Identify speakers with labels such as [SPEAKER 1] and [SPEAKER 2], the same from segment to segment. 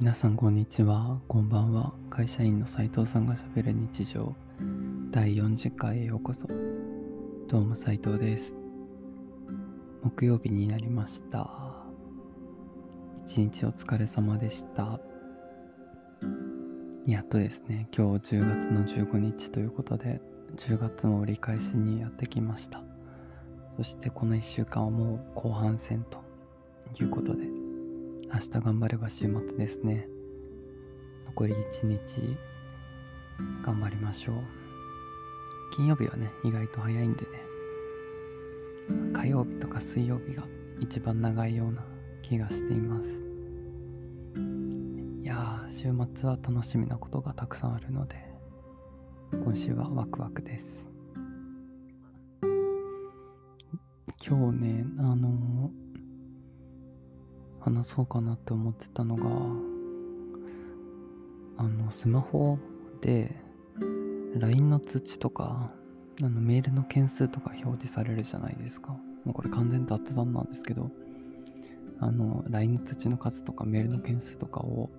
[SPEAKER 1] 皆さんこんにちは、こんばんは。会社員の斉藤さんがしゃべる日常第40回へようこそ。どうも斉藤です。木曜日になりました。一日お疲れ様でした。やっとですね、今日10月の15日ということで、10月も折り返しにやってきました。そしてこの1週間はもう後半戦ということで、明日頑張れば週末ですね。残り1日頑張りましょう。金曜日はね、意外と早いんでね。火曜日とか水曜日が一番長いような気がしています。いやー、週末は楽しみなことがたくさんあるので、今週はワクワクです。今日ね、あのー話そうかなって思ってたのがあのスマホで LINE の通知とかあのメールの件数とか表示されるじゃないですか。もうこれ完全雑談なんですけどあの LINE の通知の数とかメールの件数とかを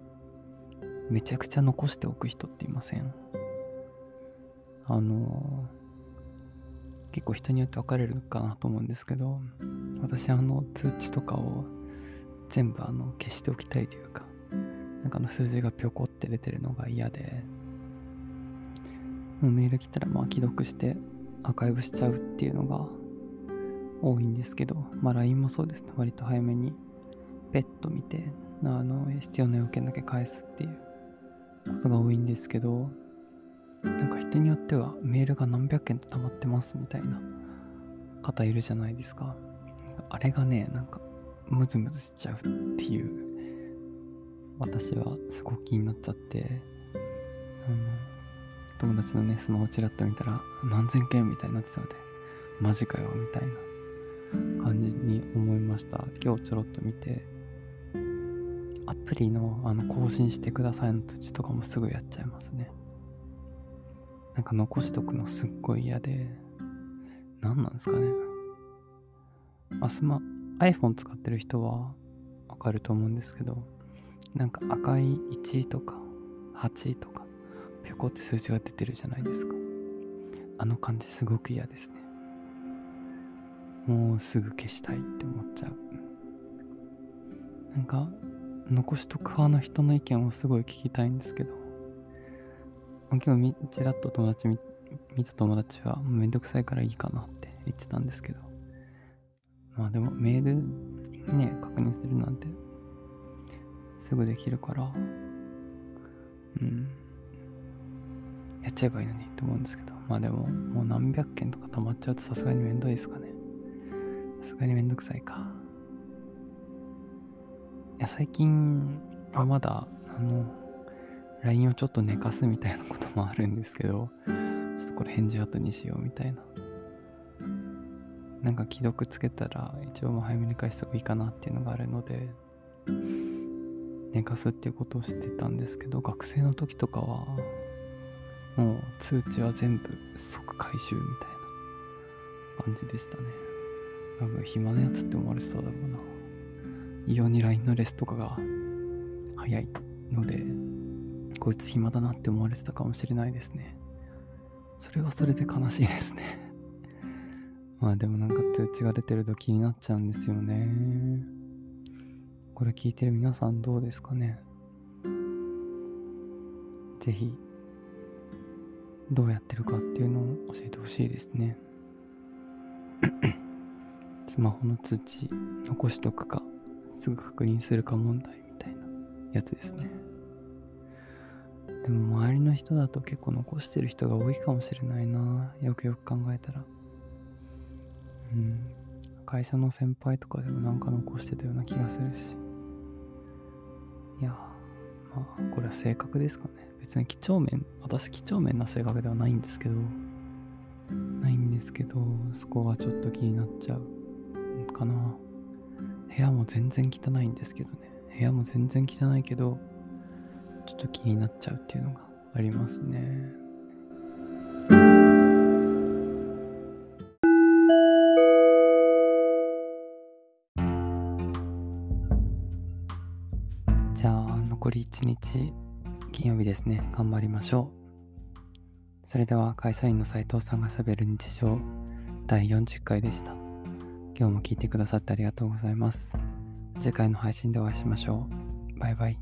[SPEAKER 1] めちゃくちゃ残しておく人っていません？あの結構人によって分かれるかなと思うんですけど私あの通知とかを全部あの消しておきたいというかなんかの数字がぴょこって出てるのが嫌でもうメール来たらまあ既読してアーカイブしちゃうっていうのが多いんですけどまあ LINE もそうですね。割と早めにペット見てあの必要な要件だけ返すっていうことが多いんですけどなんか人によってはメールが何百件と溜まってますみたいな方いるじゃないですかあれがねなんかムズムズしちゃうっていう私はすごく気になっちゃってあの友達のねスマホチラッと見たら何千件みたいになってたのでマジかよみたいな感じに思いました。今日ちょろっと見てアプリのあの更新してくださいの通知とかもすぐやっちゃいますね。なんか残しとくのすっごい嫌で何なんですかね。あスマ iPhone 使ってる人はわかると思うんですけどなんか赤い1とか8とかぴょこって数字が出てるじゃないですか。あの感じすごく嫌ですね。もうすぐ消したいって思っちゃう。なんか残しとく派の人の意見をすごい聞きたいんですけど今日みちらっと友達見た友達はめんどくさいからいいかなって言ってたんですけど。まあでもメールね、確認するなんてすぐできるから、うん。やっちゃえばいいのにと思うんですけど、まあでももう何百件とか溜まっちゃうとさすがにめんどいですかね。さすがにめんどくさいか。いや、最近はまだ、あの、LINE をちょっと寝かすみたいなこともあるんですけど、ちょっとこれ返事後にしようみたいな。なんか既読つけたら一応も早めに返した方がいいかなっていうのがあるので寝かすっていうことをしてたんですけど学生の時とかはもう通知は全部即回収みたいな感じでしたね。多分暇なやつって思われてただろうな。異様に LINE のレスとかが早いのでこいつ暇だなって思われてたかもしれないですね。それはそれで悲しいですね。まあでもなんか通知が出てると気になっちゃうんですよね。これ聞いてる皆さんどうですかね？ぜひ、どうやってるかっていうのを教えてほしいですね。スマホの通知残しとくか、すぐ確認するか問題みたいなやつですね。でも周りの人だと結構残してる人が多いかもしれないなよくよく考えたら。会社の先輩とかでもなんか残してたような気がするし。いや、まあ、これは性格ですかね。別に几帳面、私几帳面な性格ではないんですけど、ないんですけど、そこはちょっと気になっちゃうかな。部屋も全然汚いんですけどね。部屋も全然汚いけど、ちょっと気になっちゃうっていうのがありますね。じゃあ、残り1日、金曜日ですね。頑張りましょう。それでは、会社員の斉藤さんがしゃべる日常、第40回でした。今日も聞いてくださってありがとうございます。次回の配信でお会いしましょう。バイバイ。